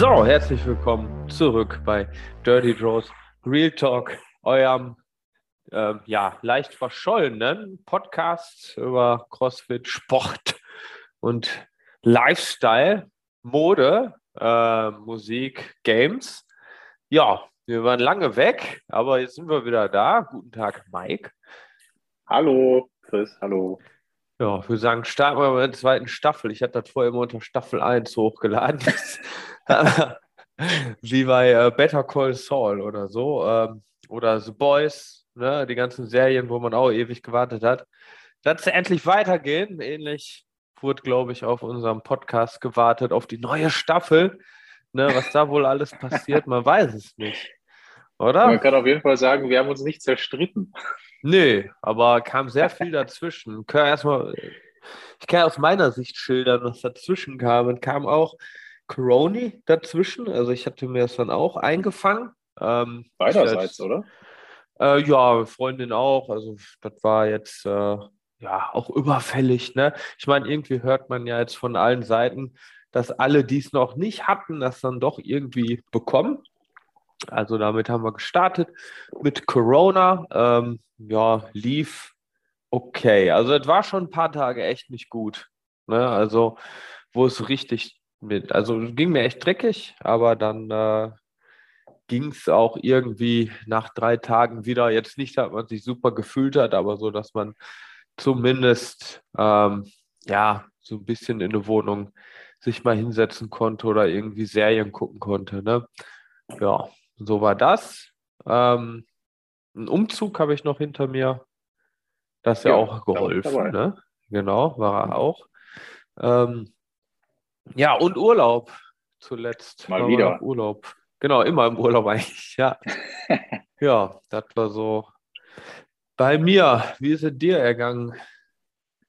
So, herzlich willkommen zurück bei Dirty Draws Real Talk, eurem äh, ja, leicht verschollenen Podcast über CrossFit, Sport und Lifestyle, Mode, äh, Musik, Games. Ja, wir waren lange weg, aber jetzt sind wir wieder da. Guten Tag, Mike. Hallo, Chris, hallo. Ja, ich würde sagen, starten wir mit der zweiten Staffel. Ich hatte das vorher immer unter Staffel 1 hochgeladen. Wie bei äh, Better Call Saul oder so. Ähm, oder The Boys, ne? die ganzen Serien, wo man auch ewig gewartet hat. Dass sie endlich weitergehen. Ähnlich wurde, glaube ich, auf unserem Podcast gewartet, auf die neue Staffel. Ne? Was da wohl alles passiert, man weiß es nicht. Oder? Man kann auf jeden Fall sagen, wir haben uns nicht zerstritten. Nee, aber kam sehr viel dazwischen. Ich kann erstmal, ich kann aus meiner Sicht schildern, was dazwischen kam. Und kam auch Coroni dazwischen. Also ich hatte mir das dann auch eingefangen. Ähm, Beiderseits, oder? Äh, ja, Freundin auch. Also das war jetzt äh, ja auch überfällig. Ne? Ich meine, irgendwie hört man ja jetzt von allen Seiten, dass alle, die es noch nicht hatten, das dann doch irgendwie bekommen. Also damit haben wir gestartet mit Corona. Ähm, ja, lief okay. Also es war schon ein paar Tage echt nicht gut. Ne? Also wo es richtig mit, also ging mir echt dreckig, aber dann äh, ging es auch irgendwie nach drei Tagen wieder. Jetzt nicht, dass man sich super gefühlt hat, aber so, dass man zumindest ähm, ja so ein bisschen in der Wohnung sich mal hinsetzen konnte oder irgendwie Serien gucken konnte. Ne? Ja, so war das. Ähm, einen Umzug habe ich noch hinter mir. Das ist ja, ja auch geholfen. Ne? Genau, war er auch. Ähm, ja, und Urlaub zuletzt. Mal wieder. Urlaub. Genau, immer im Urlaub eigentlich. Ja, ja das war so. Bei mir, wie ist es dir ergangen?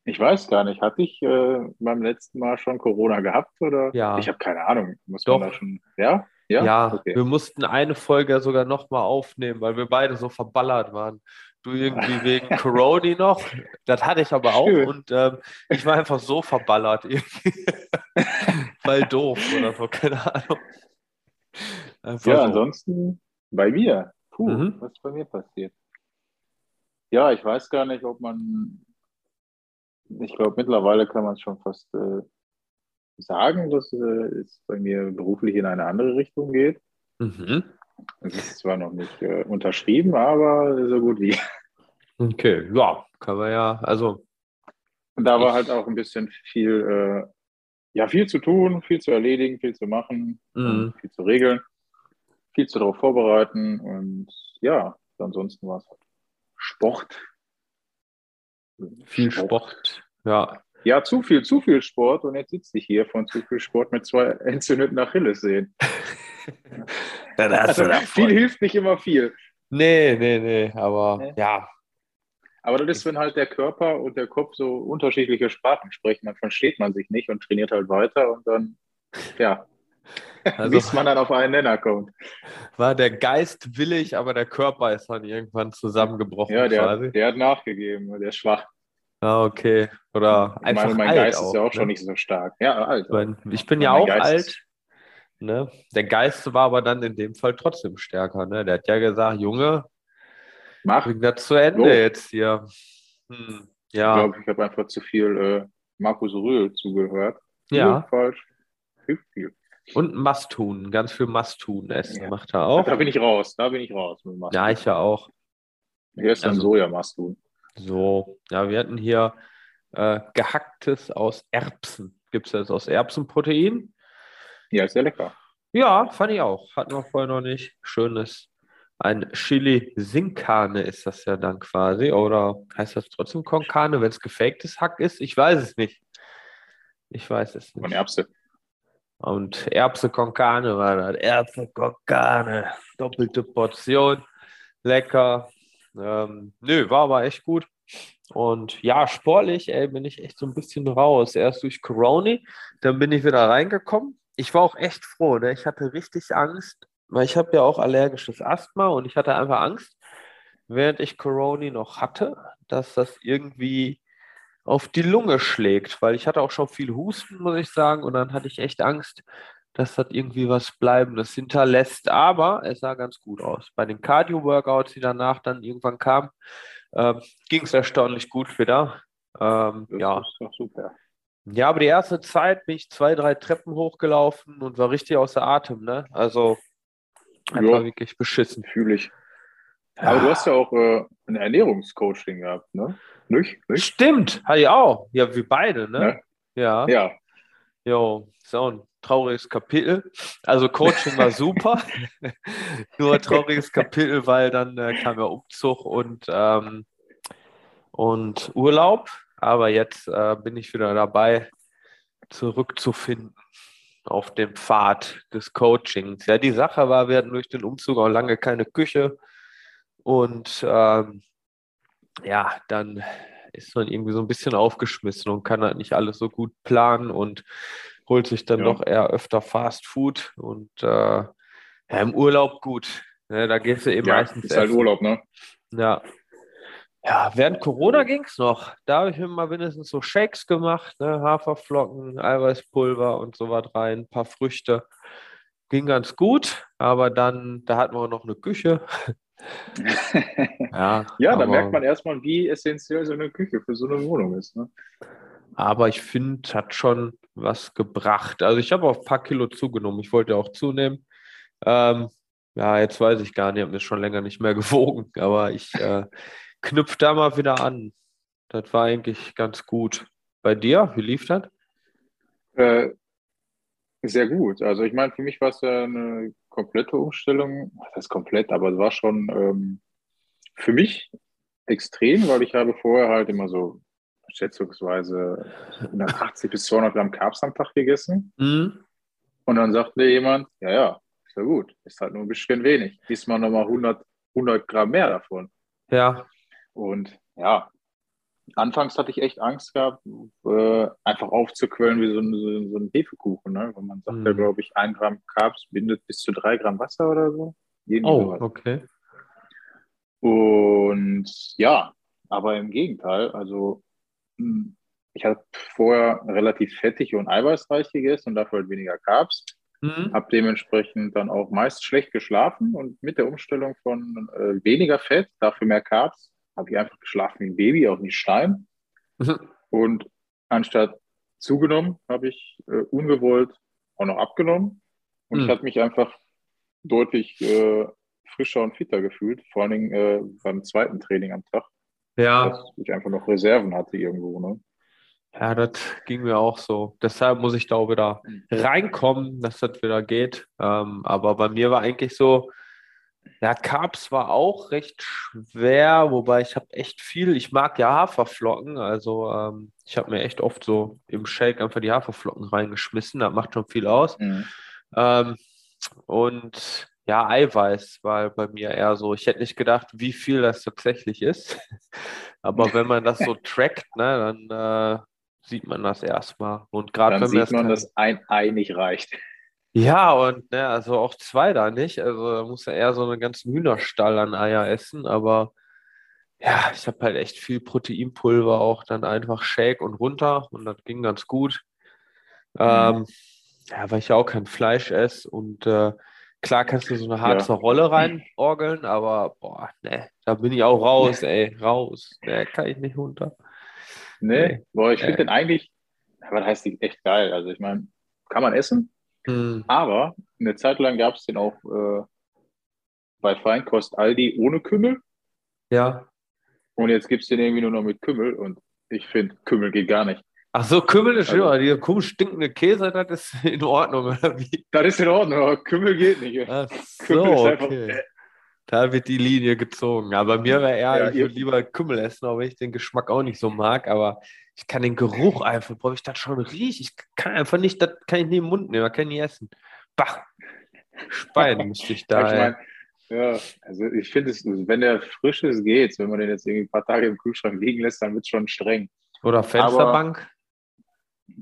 Ich weiß gar nicht. Hatte ich äh, beim letzten Mal schon Corona gehabt? Oder? Ja. Ich habe keine Ahnung. Muss Doch. man da schon. Ja? Ja, ja okay. wir mussten eine Folge sogar nochmal aufnehmen, weil wir beide so verballert waren. Du irgendwie wegen Corona noch, das hatte ich aber auch Schön. und ähm, ich war einfach so verballert irgendwie, weil doof oder so, keine Ahnung. Einfach ja, so. ansonsten bei mir, puh, mhm. was ist bei mir passiert? Ja, ich weiß gar nicht, ob man, ich glaube mittlerweile kann man es schon fast äh, sagen, dass äh, es bei mir beruflich in eine andere Richtung geht. Mhm. Es ist zwar noch nicht äh, unterschrieben, aber so gut wie. Okay, ja, kann man ja, also. Und da war halt auch ein bisschen viel, äh, ja, viel zu tun, viel zu erledigen, viel zu machen, mhm. viel zu regeln, viel zu darauf vorbereiten und ja, ansonsten war es halt Sport. Viel Sport, Sport ja. Ja, zu viel, zu viel Sport und jetzt sitze ich hier von zu viel Sport mit zwei entzündeten Achillessehnen. Dann hast also, viel hilft nicht immer viel. Nee, nee, nee, aber nee. ja. Aber das ist, wenn halt der Körper und der Kopf so unterschiedliche Sprachen sprechen, dann versteht man sich nicht und trainiert halt weiter und dann, ja, also, bis man dann auf einen Nenner kommt. War der Geist willig, aber der Körper ist dann irgendwann zusammengebrochen. Ja, der, der hat nachgegeben, der ist schwach. Ah, okay. Oder ich einfach meine, mein alt Geist auch, ist ja auch ne? schon nicht so stark. Ja, alt. Ich bin ja auch alt. Ne? Der Geist war aber dann in dem Fall trotzdem stärker. Ne? Der hat ja gesagt, Junge, mach bring das zu Ende so. jetzt hier. Hm, ja. Ich glaube, ich habe einfach zu viel äh, Markus Röhl zugehört. Ja. Falsch. Hilft viel. Und Mastun, ganz viel Mastun essen ja. macht er auch. Da bin ich raus, da bin ich raus. ja, ich ja auch. Hier ist dann also, Soja-Mastun. So, ja, wir hatten hier äh, gehacktes aus Erbsen. Gibt es das aus Erbsenprotein? Ja, ist sehr lecker. Ja, fand ich auch. Hatten wir vorher noch nicht. Schönes. Ein Chili Sinkane ist das ja dann quasi. Oder heißt das trotzdem Konkane, wenn es gefaktes Hack ist? Ich weiß es nicht. Ich weiß es nicht. Von Erbse. Und Erbse Konkane war das. Erbse Konkane. Doppelte Portion. Lecker. Ähm, nö, war aber echt gut. Und ja, sportlich, ey, bin ich echt so ein bisschen raus. Erst durch Corona, dann bin ich wieder reingekommen. Ich war auch echt froh, ne? Ich hatte richtig Angst, weil ich habe ja auch allergisches Asthma und ich hatte einfach Angst, während ich Corona noch hatte, dass das irgendwie auf die Lunge schlägt, weil ich hatte auch schon viel Husten, muss ich sagen, und dann hatte ich echt Angst, dass das irgendwie was Bleibendes hinterlässt. Aber es sah ganz gut aus. Bei den Cardio-Workouts, die danach dann irgendwann kamen, äh, ging es erstaunlich gut wieder. Ähm, ja. super. Ja, aber die erste Zeit bin ich zwei, drei Treppen hochgelaufen und war richtig außer Atem. Ne? Also einfach ja, wirklich beschissen. Fühle ich. Aber du hast ja auch äh, ein Ernährungscoaching gehabt, ne? Nicht? Nicht? Stimmt, hatte ich auch. Ja, wir beide, ne? Ja. Ja. Jo, so ein trauriges Kapitel. Also Coaching war super. Nur ein trauriges Kapitel, weil dann äh, kam ja Umzug und, ähm, und Urlaub. Aber jetzt äh, bin ich wieder dabei, zurückzufinden auf dem Pfad des Coachings. Ja, die Sache war, wir hatten durch den Umzug auch lange keine Küche. Und ähm, ja, dann ist man irgendwie so ein bisschen aufgeschmissen und kann halt nicht alles so gut planen und holt sich dann ja. doch eher öfter Fast Food und äh, ja, im Urlaub gut. Ne, da gehst du eben ja, meistens. Ist halt essen. halt Urlaub, ne? Ja. Ja, während Corona ging es noch. Da habe ich mir mal mindestens so Shakes gemacht, ne? Haferflocken, Eiweißpulver und so was rein, ein paar Früchte. Ging ganz gut, aber dann, da hatten wir noch eine Küche. ja, ja da merkt man erstmal, wie essentiell so eine Küche für so eine Wohnung ist. Ne? Aber ich finde, hat schon was gebracht. Also ich habe auch ein paar Kilo zugenommen. Ich wollte auch zunehmen. Ähm, ja, jetzt weiß ich gar nicht, ich habe mir schon länger nicht mehr gewogen, aber ich äh, knüpfe da mal wieder an. Das war eigentlich ganz gut. Bei dir, wie lief das? Äh, sehr gut. Also ich meine, für mich war es eine komplette Umstellung. Das ist komplett, aber es war schon ähm, für mich extrem, weil ich habe vorher halt immer so schätzungsweise 180 bis 200 Gramm Carbs am Tag gegessen. Mhm. Und dann sagt mir jemand, ja, ja, ist ja gut, ist halt nur ein bisschen wenig. Diesmal nochmal 100, 100 Gramm mehr davon. Ja. Und ja, anfangs hatte ich echt Angst gehabt, äh, einfach aufzuquellen wie so ein, so, so ein Hefekuchen. Ne? Weil man sagt mhm. ja, glaube ich, ein Gramm Carbs bindet bis zu drei Gramm Wasser oder so. Jeden oh, sowas. okay. Und ja, aber im Gegenteil, also ich habe vorher relativ fettig und eiweißreich gegessen und dafür halt weniger Carbs. Mhm. Habe dementsprechend dann auch meist schlecht geschlafen und mit der Umstellung von äh, weniger Fett, dafür mehr Carbs, habe ich einfach geschlafen wie ein Baby, auch nicht Stein. Mhm. Und anstatt zugenommen, habe ich äh, ungewollt auch noch abgenommen. Und mhm. ich habe mich einfach deutlich äh, frischer und fitter gefühlt, vor allen Dingen äh, beim zweiten Training am Tag. Ja. Dass ich einfach noch Reserven hatte irgendwo. Ne? Ja, das ging mir auch so. Deshalb muss ich da auch wieder mhm. reinkommen, dass das wieder geht. Ähm, aber bei mir war eigentlich so, ja, Carbs war auch recht schwer, wobei ich habe echt viel, ich mag ja Haferflocken, also ähm, ich habe mir echt oft so im Shake einfach die Haferflocken reingeschmissen, das macht schon viel aus. Mhm. Ähm, und ja, Eiweiß war bei mir eher so, ich hätte nicht gedacht, wie viel das tatsächlich ist, aber wenn man das so trackt, ne, dann äh, sieht man das erstmal. Und gerade wenn sieht man, dass ein Ei nicht reicht. Ja, und ne, also auch zwei da nicht. Also da muss er eher so einen ganzen Hühnerstall an Eier essen. Aber ja, ich habe halt echt viel Proteinpulver auch dann einfach Shake und runter und das ging ganz gut. Mhm. Ähm, ja, weil ich ja auch kein Fleisch esse und äh, klar kannst du so eine Harzer ja. Rolle reinorgeln, aber boah, ne, da bin ich auch raus, ey, raus. Ne, kann ich nicht runter. Nee, nee. boah, ich finde den eigentlich, aber das heißt die echt geil. Also ich meine, kann man essen, hm. Aber eine Zeit lang gab es den auch äh, bei Feinkost Aldi ohne Kümmel. Ja. Und jetzt gibt es den irgendwie nur noch mit Kümmel und ich finde, Kümmel geht gar nicht. Ach so, Kümmel ist also, dieser komisch stinkende Käse, das ist in Ordnung, oder wie? Das ist in Ordnung, aber Kümmel geht nicht. Ach so, Kümmel ist einfach, okay. Äh, da wird die Linie gezogen. Aber mir wäre eher, ja, ich würde lieber Kümmel essen, auch wenn ich den Geschmack auch nicht so mag. Aber ich kann den Geruch einfach, boah, ich das schon rieche. Ich kann einfach nicht, das kann ich nicht im Mund nehmen, das kann ich nicht essen. Bach, Speien müsste ich da. Ich mein, ja, also ich finde es, wenn der frisch ist, geht's. Wenn man den jetzt irgendwie ein paar Tage im Kühlschrank liegen lässt, dann wird es schon streng. Oder Fensterbank?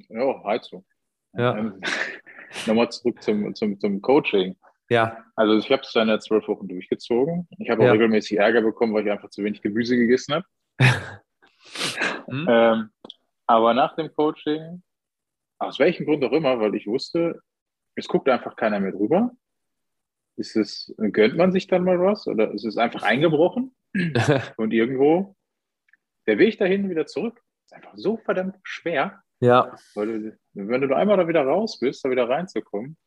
Ja, Heizung. Ja. Ähm, nochmal zurück zum, zum, zum Coaching. Ja. Also ich habe es dann ja zwölf Wochen durchgezogen. Ich habe auch ja. regelmäßig Ärger bekommen, weil ich einfach zu wenig Gemüse gegessen habe. hm? ähm, aber nach dem Coaching, aus welchem Grund auch immer, weil ich wusste, es guckt einfach keiner mehr drüber. Ist es, gönnt man sich dann mal was oder ist es einfach eingebrochen? und irgendwo der Weg dahin wieder zurück ist einfach so verdammt schwer. Ja. Weil du, wenn du einmal da wieder raus bist, da wieder reinzukommen.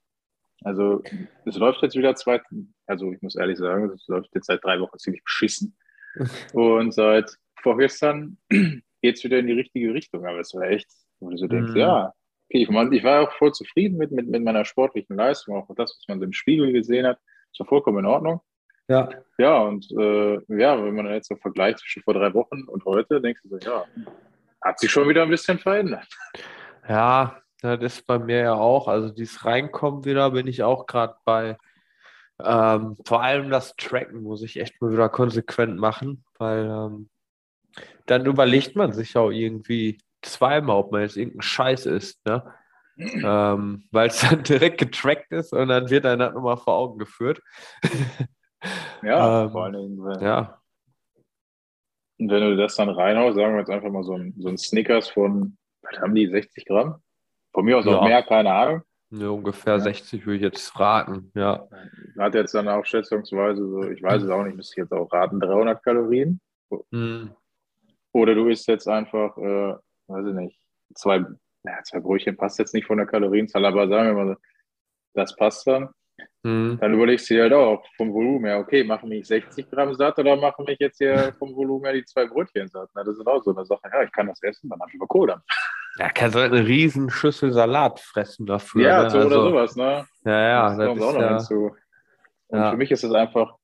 Also, es läuft jetzt wieder zwei, also ich muss ehrlich sagen, es läuft jetzt seit drei Wochen ziemlich beschissen. Und seit vorgestern geht es wieder in die richtige Richtung. Aber es war echt, wo du so denkst, mhm. ja, okay, ich, ich war auch voll zufrieden mit, mit, mit meiner sportlichen Leistung, auch das, was man so im Spiegel gesehen hat. Es war vollkommen in Ordnung. Ja. Ja, und äh, ja, wenn man jetzt so vergleicht zwischen vor drei Wochen und heute, denkst du so, ja, hat sich schon wieder ein bisschen verändert. Ja, das ist bei mir ja auch. Also dieses Reinkommen wieder bin ich auch gerade bei. Ähm, vor allem das Tracken muss ich echt mal wieder konsequent machen, weil ähm, dann überlegt man sich auch irgendwie zweimal, ob man jetzt irgendein Scheiß ist, ne? ähm, weil es dann direkt getrackt ist und dann wird einer nochmal vor Augen geführt. ja, ähm, vor allen Dingen. Ja. Und wenn du das dann reinhaust, sagen wir jetzt einfach mal so ein, so ein Snickers von, was haben die, 60 Gramm? Von mir aus ja. auch mehr, keine Ahnung. Ja, ungefähr ja. 60 würde ich jetzt raten, ja. Hat jetzt dann auch schätzungsweise so, ich weiß es auch nicht, müsste ich jetzt auch raten, 300 Kalorien. Mhm. Oder du isst jetzt einfach, äh, weiß ich nicht, zwei, ja, zwei Brötchen passt jetzt nicht von der Kalorienzahl, aber sagen wir mal, das passt dann. Mhm. Dann überlegst du dir halt auch vom Volumen her, okay, machen mich 60 Gramm satt oder machen mich jetzt hier vom Volumen her die zwei Brötchen satt? Na, das ist auch so eine Sache. Ja, ich kann das essen, dann habe ich über Kohle. Ja, kannst du halt eine riesen Schüssel Salat fressen dafür. Ja, ne? so also, oder sowas, ne? Ja, ja. Das, das kommt auch noch ja, hinzu. Und ja. für mich ist es einfach,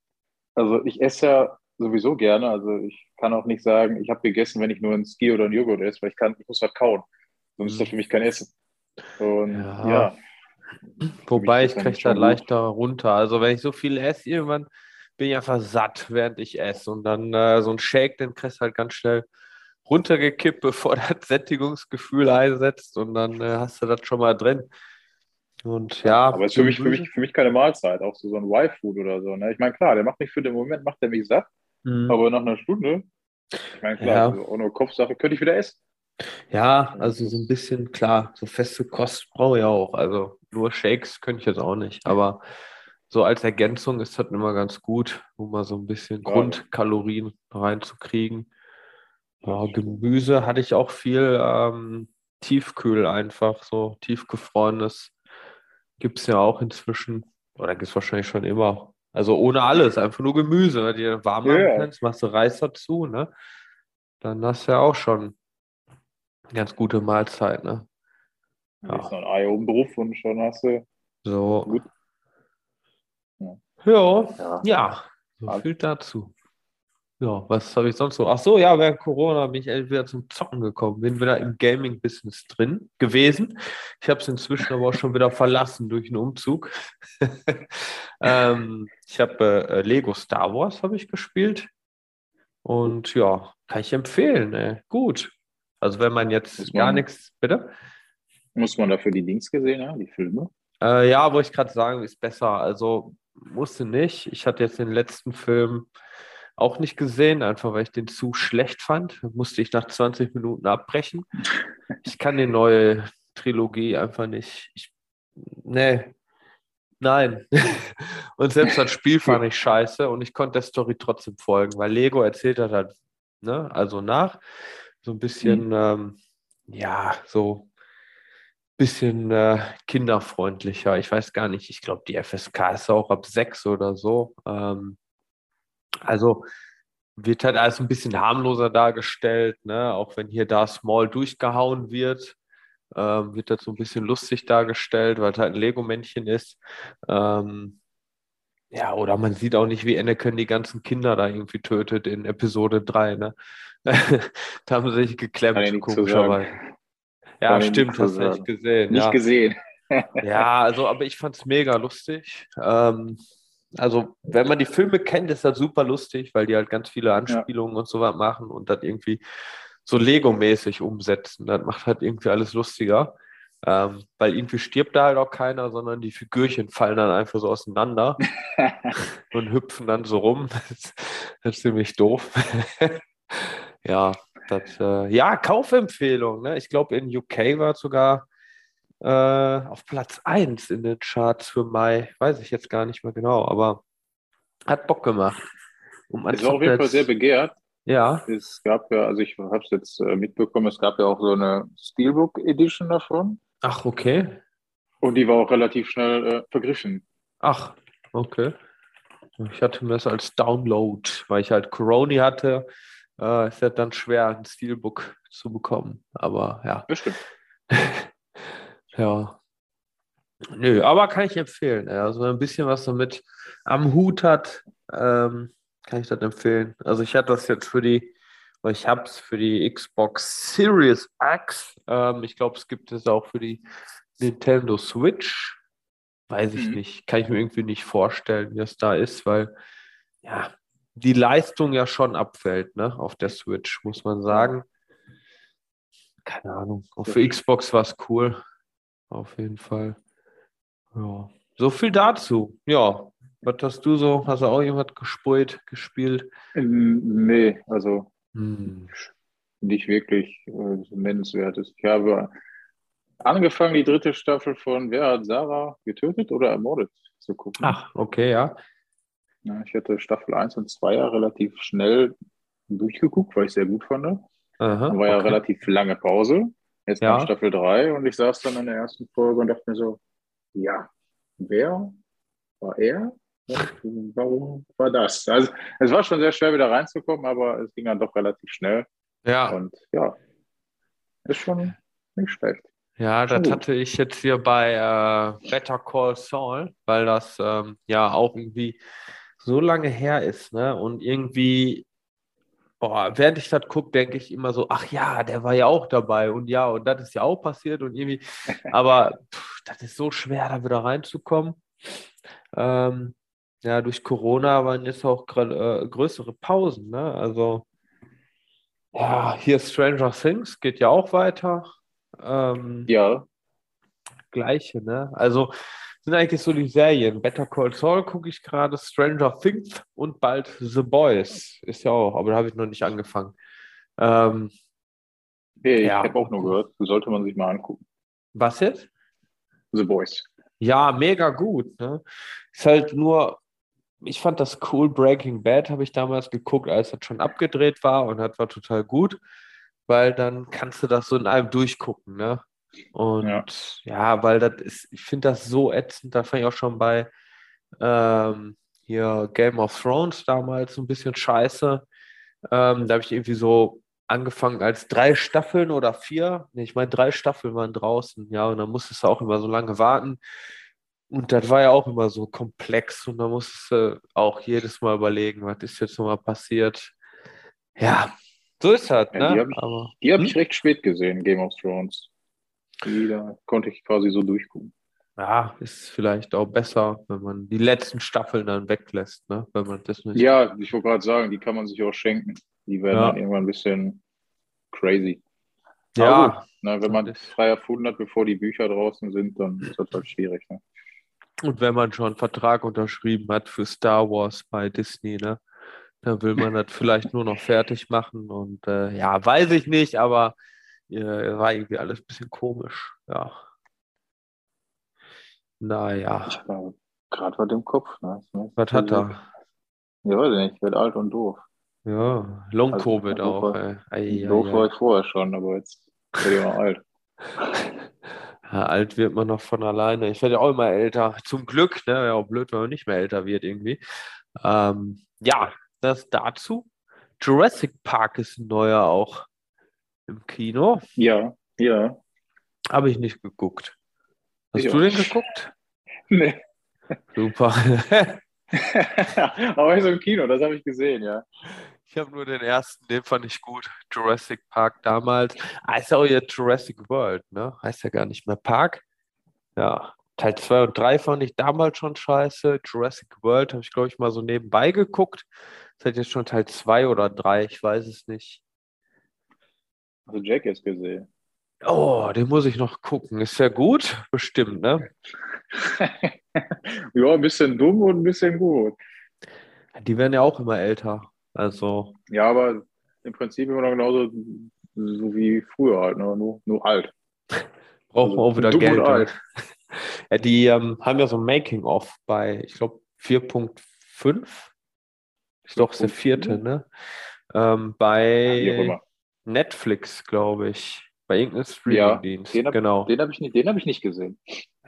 also ich esse ja sowieso gerne, also ich kann auch nicht sagen, ich habe gegessen, wenn ich nur ein Ski oder ein Joghurt esse, weil ich kann, ich muss halt kauen. Sonst ist das mhm. für mich kein Essen. Und ja. ja Wobei ich kriege da leichter runter. Also wenn ich so viel esse, irgendwann bin ich einfach satt, während ich esse. Und dann äh, so ein Shake, den kriegst du halt ganz schnell runtergekippt, bevor das Sättigungsgefühl einsetzt. Und dann äh, hast du das schon mal drin. Und ja. Aber es ist für mich, für, mich, für mich keine Mahlzeit, auch so, so ein Y-Food oder so. Ne? Ich meine, klar, der macht mich für den Moment, macht der mich satt. Mhm. Aber nach einer Stunde, ich meine, klar, ja. also auch nur Kopfsache, könnte ich wieder essen. Ja, also so ein bisschen, klar, so feste Kost brauche ich auch. Also nur Shakes könnte ich jetzt auch nicht. Aber so als Ergänzung ist das immer ganz gut, um mal so ein bisschen ja. Grundkalorien reinzukriegen. Ja, Gemüse hatte ich auch viel ähm, Tiefkühl einfach, so tiefgefrorenes gibt es ja auch inzwischen. Oder gibt es wahrscheinlich schon immer. Also ohne alles, einfach nur Gemüse. Wenn du warm machen yeah. kannst, machst du Reis dazu, ne? Dann hast du ja auch schon Ganz gute Mahlzeit, ne? Ja. Ist noch ein Ei oben drauf und schon hast du. So. Gut. Ja. ja, ja, so viel dazu. Ja, was habe ich sonst so? Ach so, ja, während Corona bin ich wieder zum Zocken gekommen, bin wieder im Gaming-Business drin gewesen. Ich habe es inzwischen aber auch schon wieder verlassen durch einen Umzug. ähm, ich habe äh, Lego Star Wars habe ich gespielt und ja, kann ich empfehlen. Ey. Gut, also wenn man jetzt gar nichts, bitte? Muss man dafür die Dings gesehen haben, die Filme? Äh, ja, wo ich gerade sagen, ist besser. Also musste nicht. Ich hatte jetzt den letzten Film auch nicht gesehen, einfach weil ich den zu schlecht fand. Musste ich nach 20 Minuten abbrechen. Ich kann die neue Trilogie einfach nicht. Ich, nee, nein. und selbst das Spiel fand ich scheiße und ich konnte der Story trotzdem folgen, weil Lego erzählt hat halt, ne, also nach so ein bisschen, mhm. ähm, ja, so bisschen äh, kinderfreundlicher. Ich weiß gar nicht, ich glaube, die FSK ist auch ab sechs oder so. Ähm, also wird halt alles ein bisschen harmloser dargestellt, ne? auch wenn hier da Small durchgehauen wird. Ähm, wird das so ein bisschen lustig dargestellt, weil es halt ein Lego-Männchen ist. Ähm, ja, oder man sieht auch nicht, wie Anakin die ganzen Kinder da irgendwie tötet in Episode 3. Ne? da haben sie sich geklemmt, komischerweise. Ja, stimmt, hast du nicht gesehen. Nicht ja. gesehen. ja, also, aber ich fand es mega lustig. Ähm, also, wenn man die Filme kennt, ist das super lustig, weil die halt ganz viele Anspielungen ja. und so was machen und das irgendwie so Lego-mäßig umsetzen. Das macht halt irgendwie alles lustiger. Ähm, weil irgendwie stirbt da halt auch keiner, sondern die Figürchen fallen dann einfach so auseinander und hüpfen dann so rum. Das, das ist ziemlich doof. ja, das, äh, ja, Kaufempfehlung. Ne? Ich glaube, in UK war es sogar äh, auf Platz 1 in den Charts für Mai. Weiß ich jetzt gar nicht mehr genau, aber hat Bock gemacht. Um es war auf jeden Fall sehr begehrt. Ja. Es gab ja, also ich habe es jetzt äh, mitbekommen, es gab ja auch so eine Steelbook Edition davon. Ach, okay. Und die war auch relativ schnell äh, vergriffen. Ach, okay. Ich hatte mir das als Download, weil ich halt Corona hatte. Äh, ist ja dann schwer, ein Steelbook zu bekommen. Aber ja. Bestimmt. ja. Nö, aber kann ich empfehlen. Also ein bisschen was damit am Hut hat, ähm, kann ich das empfehlen. Also ich hatte das jetzt für die, ich habe es für die Xbox Series X. Ähm, ich glaube, es gibt es auch für die Nintendo Switch. Weiß ich mhm. nicht. Kann ich mir irgendwie nicht vorstellen, wie es da ist, weil ja, die Leistung ja schon abfällt, ne, auf der Switch, muss man sagen. Keine Ahnung. Auch für Xbox war es cool. Auf jeden Fall. Ja. So viel dazu. Ja. Was hast du so? Hast du auch jemand gespielt, gespielt? Nee, also hm. nicht wirklich äh, nennenswertes. Ich habe angefangen, die dritte Staffel von Wer hat Sarah getötet oder ermordet zu gucken. Ach, okay, ja. Ja ich hatte Staffel 1 und 2 ja relativ schnell durchgeguckt, weil ich sehr gut fand. Aha, war okay. ja relativ lange Pause. Jetzt ja. kam Staffel 3 und ich saß dann in der ersten Folge und dachte mir so, ja, wer war er? Warum war das? Also es war schon sehr schwer wieder reinzukommen, aber es ging dann doch relativ schnell. Ja. Und ja, ist schon nicht schlecht. Ja, das hatte ich jetzt hier bei äh, Better Call Saul, weil das ähm, ja auch irgendwie so lange her ist, ne? Und irgendwie, boah, während ich das gucke, denke ich immer so, ach ja, der war ja auch dabei und ja, und das ist ja auch passiert und irgendwie, aber pff, das ist so schwer, da wieder reinzukommen. Ähm, ja, durch Corona waren jetzt auch äh, größere Pausen, ne? Also, ja, hier Stranger Things geht ja auch weiter. Ähm, ja. Gleiche, ne? Also sind eigentlich so die Serien. Better Call Saul gucke ich gerade, Stranger Things und bald The Boys. Ist ja auch, aber da habe ich noch nicht angefangen. Ähm, hey, ja. Ich habe auch nur gehört, sollte man sich mal angucken. Was jetzt? The Boys. Ja, mega gut. Ne? Ist halt nur, ich fand das cool. Breaking Bad habe ich damals geguckt, als das schon abgedreht war und das war total gut weil dann kannst du das so in einem durchgucken, ne? Und ja, ja weil das ist, ich finde das so ätzend, da fand ich auch schon bei ähm, hier Game of Thrones damals so ein bisschen scheiße. Ähm, da habe ich irgendwie so angefangen als drei Staffeln oder vier. Nee, ich meine, drei Staffeln waren draußen, ja, und dann musstest du auch immer so lange warten. Und das war ja auch immer so komplex und da musstest du auch jedes Mal überlegen, was ist jetzt nochmal passiert. Ja, so ist das, ne? die habe ich, hab ich hm? recht spät gesehen, Game of Thrones. Die da konnte ich quasi so durchgucken. Ja, ist vielleicht auch besser, wenn man die letzten Staffeln dann weglässt, ne? Wenn man das nicht ja, ich wollte gerade sagen, die kann man sich auch schenken. Die werden ja. dann irgendwann ein bisschen crazy. Ja. Gut, ne, wenn man frei erfunden hat, bevor die Bücher draußen sind, dann ist das halt schwierig. Ne? Und wenn man schon einen Vertrag unterschrieben hat für Star Wars bei Disney, ne? Da will man das vielleicht nur noch fertig machen und äh, ja, weiß ich nicht, aber war irgendwie alles ein bisschen komisch. Ja. Naja. Ich war gerade bei dem Kopf. Ne? Was hat er? Ja, weiß ich nicht. Ich werde alt und doof. Ja, Long-Covid also, auch. War, ei, doof war ich vorher schon, aber jetzt werde ich auch alt. Ja, alt wird man noch von alleine. Ich werde ja auch immer älter. Zum Glück, ne? Wäre auch blöd, wenn man nicht mehr älter wird irgendwie. Ähm, ja, das dazu. Jurassic Park ist ein neuer auch im Kino. Ja, ja. Habe ich nicht geguckt. Hast ich du auch. den geguckt? Nee. Super. Aber so im Kino, das habe ich gesehen, ja. Ich habe nur den ersten, den fand ich gut. Jurassic Park damals. Ah, ist ja auch jetzt Jurassic World, ne? Heißt ja gar nicht mehr Park. Ja, Teil 2 und 3 fand ich damals schon scheiße. Jurassic World habe ich, glaube ich, mal so nebenbei geguckt. Das hat jetzt schon Teil 2 oder 3, ich weiß es nicht. Also Jack ist gesehen. Oh, den muss ich noch gucken. Ist ja gut? Bestimmt, ne? ja, ein bisschen dumm und ein bisschen gut. Die werden ja auch immer älter. Also. Ja, aber im Prinzip immer noch genauso so wie früher halt, ne? nur, nur alt. Auch, also, auch wieder Geld. ja, die ähm, haben ja so ein Making-of bei, ich glaube, 4.5. Ist doch der vierte, ne? Ähm, bei ja, Netflix, glaube ich. Bei irgendeinem Streaming-Dienst. Ja, genau. Den habe ich, nicht, hab ich nicht gesehen.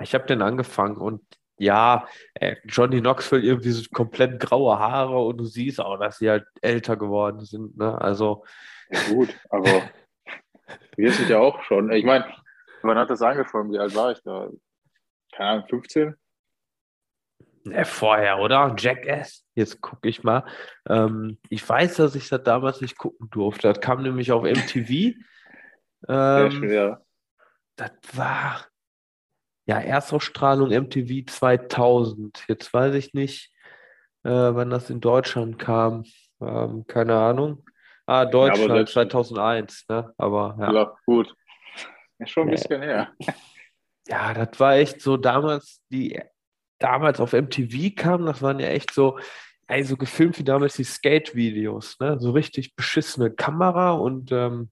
Ich habe den angefangen und ja, äh, Johnny Knoxville irgendwie so komplett graue Haare und du siehst auch, dass sie halt älter geworden sind. Ne? Also. Ja, gut, aber wir sind ja auch schon. Ich meine, wann hat das angefangen? Wie alt war ich da? Keine Ahnung, 15? Ne, vorher, oder? Jackass. Jetzt gucke ich mal. Ähm, ich weiß, dass ich das damals nicht gucken durfte. Das kam nämlich auf MTV. Ähm, schön, ja. Das war ja Erstausstrahlung MTV 2000. Jetzt weiß ich nicht, äh, wann das in Deutschland kam. Ähm, keine Ahnung. Ah, Deutschland ja, 2001, ne? Aber ja. ja gut. Ist schon ein bisschen her. Ja, das war echt so damals, die damals auf MTV kam, das waren ja echt so, ey, so gefilmt wie damals die Skate-Videos, ne? So richtig beschissene Kamera und ähm,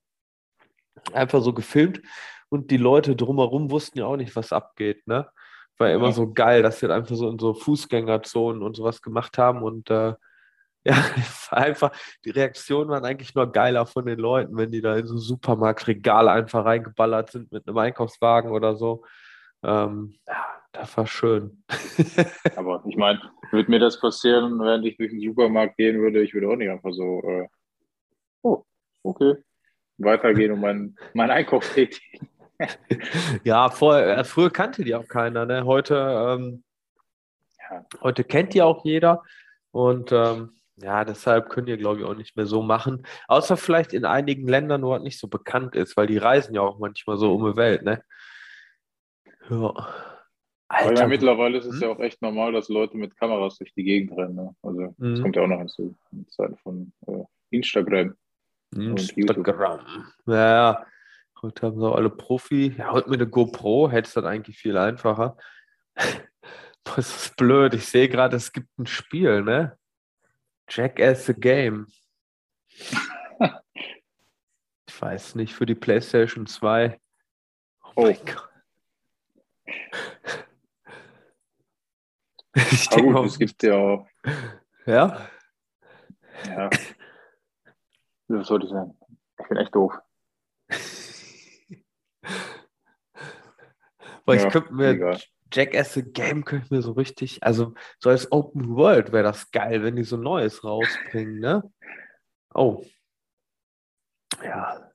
einfach so gefilmt. Und die Leute drumherum wussten ja auch nicht, was abgeht, ne? War ja immer so geil, dass sie einfach so in so Fußgängerzonen und sowas gemacht haben und äh, ja, einfach, die Reaktionen waren eigentlich nur geiler von den Leuten, wenn die da in so Supermarktregale einfach reingeballert sind mit einem Einkaufswagen oder so. Ähm, ja, das war schön. Aber ich meine, würde mir das passieren, wenn ich durch den Supermarkt gehen würde, ich würde auch nicht einfach so, äh, oh, okay, weitergehen und meinen mein Einkauf tätigen. ja, vorher, äh, früher kannte die auch keiner. Ne? Heute, ähm, ja. heute kennt die auch jeder. Und ähm, ja, deshalb können die, glaube ich, auch nicht mehr so machen. Außer vielleicht in einigen Ländern, wo es nicht so bekannt ist, weil die reisen ja auch manchmal so um die Welt, ne? Ja. Alter. Ja, mittlerweile ist es hm? ja auch echt normal, dass Leute mit Kameras durch die Gegend rennen. Ne? Also, hm. das kommt ja auch noch hinzu. In Zeiten von äh, Instagram. Instagram. Ja, heute haben sie alle Profi. Ja, heute mit der GoPro hätte es dann eigentlich viel einfacher. Das ist blöd. Ich sehe gerade, es gibt ein Spiel, ne? Jackass the Game. ich weiß nicht, für die PlayStation 2. Oh, oh. mein Gott. Ich denke es gibt ja auch. Ja? Ja. Was soll ich sagen? Ich bin echt doof. Weil ja, ich könnte mir egal. Jackass the Game könnte ich mir so richtig, also so als Open World wäre das geil, wenn die so Neues rausbringen, ne? Oh. Ja.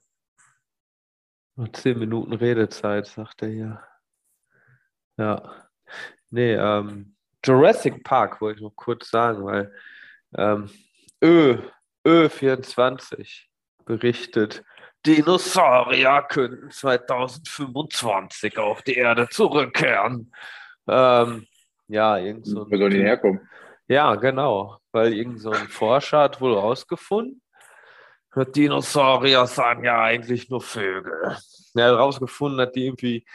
Nur zehn Minuten Redezeit, sagt er hier. Ja. Nee, ähm, Jurassic Park wollte ich noch kurz sagen, weil ähm, Ö, Ö24 berichtet, Dinosaurier könnten 2025 auf die Erde zurückkehren. Ähm, ja, irgend so Wo sollen die herkommen? Ja, genau, weil irgend so ein Forscher hat wohl rausgefunden, Dinosaurier seien ja eigentlich nur Vögel. Er hat rausgefunden, dass die irgendwie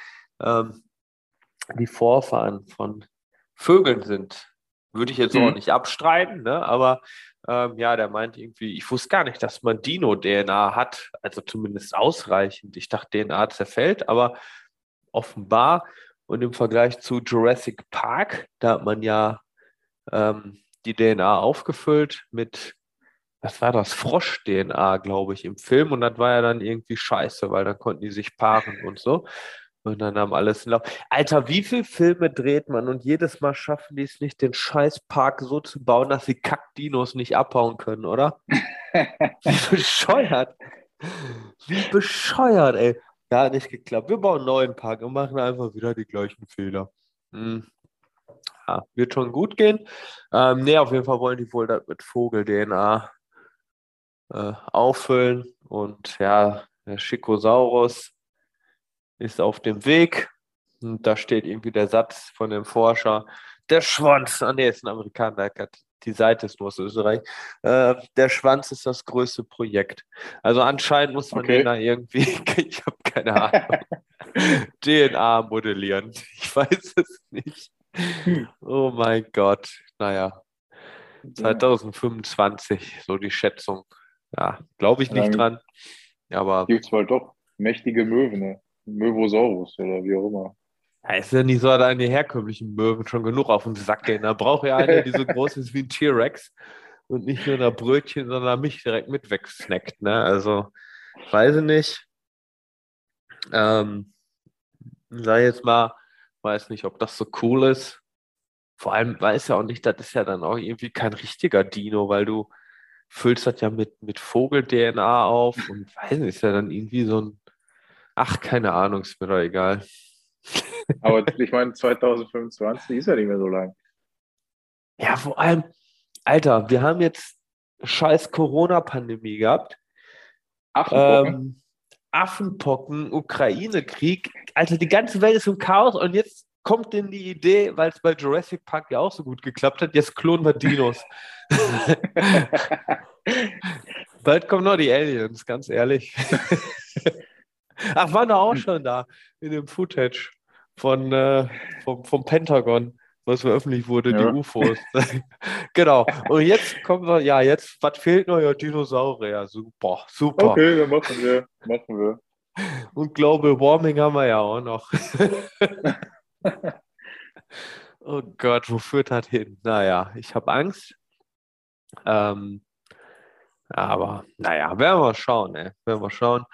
ähm, die Vorfahren von Vögeln sind. Würde ich jetzt mhm. auch nicht abstreiten, ne? aber ähm, ja, der meint irgendwie, ich wusste gar nicht, dass man Dino-DNA hat, also zumindest ausreichend. Ich dachte, DNA zerfällt, aber offenbar und im Vergleich zu Jurassic Park, da hat man ja ähm, die DNA aufgefüllt mit, was war das, Frosch-DNA, glaube ich, im Film. Und das war ja dann irgendwie scheiße, weil dann konnten die sich paaren und so. Und dann haben alles in Lauf. Alter, wie viele Filme dreht man und jedes Mal schaffen die es nicht, den Scheißpark so zu bauen, dass die Kackdinos nicht abhauen können, oder? wie bescheuert. Wie bescheuert, ey. Ja, hat nicht geklappt. Wir bauen einen neuen Park und machen einfach wieder die gleichen Fehler. Hm. Ja, wird schon gut gehen. Ähm, ne, auf jeden Fall wollen die wohl das mit Vogel-DNA äh, auffüllen. Und ja, der Schikosaurus ist auf dem Weg. Und da steht irgendwie der Satz von dem Forscher, der Schwanz, ah nee, ist ein Amerikaner, die Seite ist nur aus Österreich, äh, der Schwanz ist das größte Projekt. Also anscheinend muss man okay. den da irgendwie, ich habe keine Ahnung, DNA modellieren. Ich weiß es nicht. Hm. Oh mein Gott. Naja, 2025, so die Schätzung. Ja, glaube ich nicht dran. Aber gibt es wohl doch mächtige Möwen. Ne? Mövosaurus oder wie auch immer. Ja, ist ja nicht so, dass die herkömmlichen Möwen schon genug auf den Sack gehen. Da braucht ja einer, die so groß ist wie ein T-Rex und nicht nur ein Brötchen, sondern mich direkt mit wegsnackt. Ne? Also, weiß ich nicht. Ähm, sag jetzt mal, weiß nicht, ob das so cool ist. Vor allem weiß ja auch nicht, das ist ja dann auch irgendwie kein richtiger Dino, weil du füllst das ja mit, mit Vogel-DNA auf und weiß nicht, ist ja dann irgendwie so ein, ach, keine Ahnung, ist mir doch egal. Aber ich meine, 2025 ist ja nicht mehr so lang. Ja, vor allem, Alter, wir haben jetzt scheiß Corona-Pandemie gehabt. Affenpocken. Ähm, Affenpocken, Ukraine-Krieg. Also die ganze Welt ist im Chaos und jetzt kommt denn die Idee, weil es bei Jurassic Park ja auch so gut geklappt hat, jetzt klonen wir Dinos. Bald kommen noch die Aliens, ganz ehrlich. Ach, waren da auch schon da in dem Footage von, äh, vom, vom Pentagon, was veröffentlicht wurde, ja. die UFOs. genau. Und jetzt kommen wir, ja, jetzt, was fehlt noch? Ja, Dinosaurier. Super, super. Okay, dann machen wir. Machen wir. Und Global Warming haben wir ja auch noch. oh Gott, wo führt das hin? Naja, ich habe Angst. Ähm, aber naja, werden wir schauen, ey. werden wir schauen.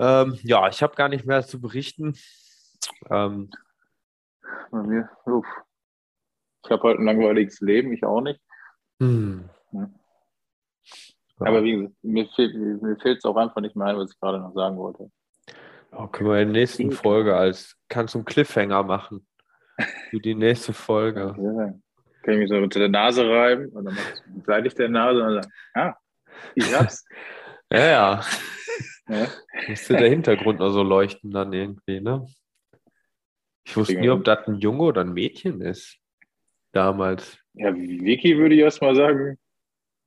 Ähm, ja, ich habe gar nicht mehr zu berichten. Ähm, Bei mir, uff. Ich habe halt ein langweiliges Leben, ich auch nicht. Hm. Ja. Aber wie gesagt, mir fehlt es auch einfach nicht mehr ein, was ich gerade noch sagen wollte. Ja, können wir in der nächsten Folge als kannst du einen Cliffhanger machen. Für die nächste Folge. Ja. Kann ich mich so unter der Nase reiben und dann seite ich der Nase und dann, ah, ich hab's. ja, ja. Ja. Müsste der Hintergrund noch so leuchten dann irgendwie, ne? Ich wusste nie, ob das ein Junge oder ein Mädchen ist. Damals. Ja, Vicky würde ich erst mal sagen,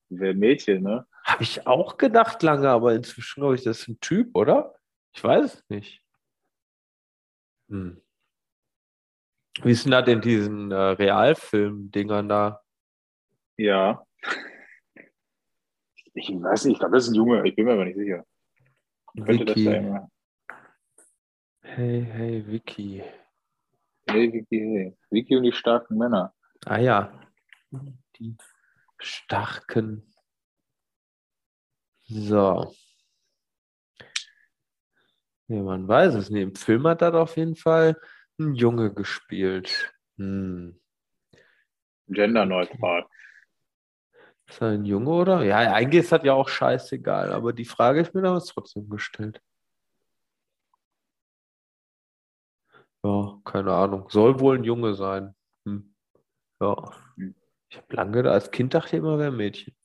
wäre ein Mädchen, ne? Habe ich auch gedacht lange, aber inzwischen glaube ich, das ist ein Typ, oder? Ich weiß es nicht. Hm. Wie ist denn das in diesen äh, Realfilm-Dingern da? Ja. Ich weiß nicht, ich glaube, das ist ein Junge, ich bin mir aber nicht sicher. Vicky. Hey, hey, Vicky. Hey, Vicky, hey. Vicky und die starken Männer. Ah ja. Die starken. So. Ja, man weiß es nicht. Im Film hat das auf jeden Fall ein Junge gespielt. Hm. Genderneutral. Ist er ein Junge oder? Ja, eigentlich ist das ja auch scheißegal, aber die Frage ist mir damals trotzdem gestellt. Ja, keine Ahnung. Soll wohl ein Junge sein. Hm. Ja. Hm. Ich habe lange als Kind dachte ich immer, wäre ein Mädchen.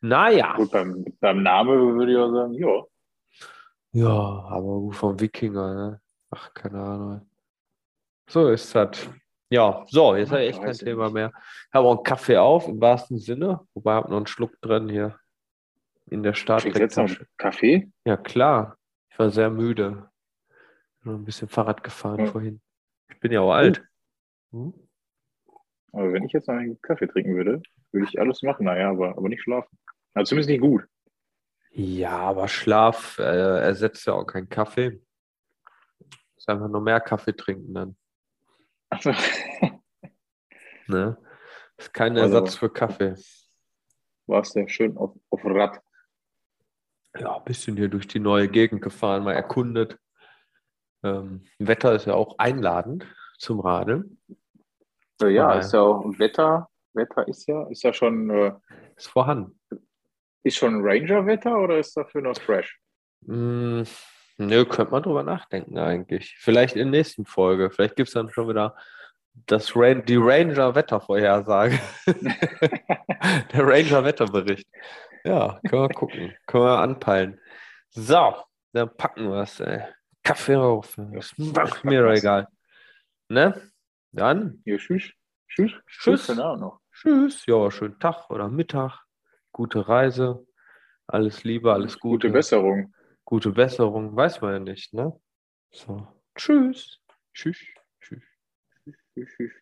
Naja. Gut, beim, beim Namen würde ich auch sagen, ja. Ja, aber gut vom Wikinger, ne? Ach, keine Ahnung. So ist das. Ja, so, jetzt habe ich echt kein Thema nicht. mehr. Ich habe auch einen Kaffee auf, im wahrsten Sinne. Wobei, ich habe noch einen Schluck drin hier in der Start. jetzt noch Kaffee? Ja, klar. Ich war sehr müde. Nur ein bisschen Fahrrad gefahren ja. vorhin. Ich bin ja auch alt. Hm? Aber wenn ich jetzt noch einen Kaffee trinken würde, würde ich alles machen, naja, aber, aber nicht schlafen. Also zumindest nicht gut. Ja, aber Schlaf äh, ersetzt ja auch keinen Kaffee. Ist einfach nur mehr Kaffee trinken dann. Also. ne? Ist kein also, Ersatz für Kaffee. Warst ja schön auf, auf Rad. Ja, ein bisschen hier durch die neue Gegend gefahren, mal erkundet. Ähm, Wetter ist ja auch einladend zum Radeln. Ja, ist ja auch Wetter. Wetter ist ja, ist ja schon. Äh, ist vorhanden. Ist schon Ranger-Wetter oder ist dafür noch fresh? Mm, nö, könnte man drüber nachdenken eigentlich. Vielleicht in der nächsten Folge. Vielleicht gibt es dann schon wieder das Rain die Ranger-Wettervorhersage. der Ranger-Wetterbericht. Ja, können wir gucken. können wir anpeilen. So, dann packen wir es. Kaffee auf. Das macht mir doch egal. Ne? Dann. Ja, tschüss. Tschüss. Tschüss. Tschüss. Ja, schönen Tag oder Mittag gute Reise, alles Liebe, alles Gute. Gute Besserung. Gute Besserung, weiß man ja nicht, ne? So. Tschüss. Tschüss. Tschüss. Tschüss. Tschüss.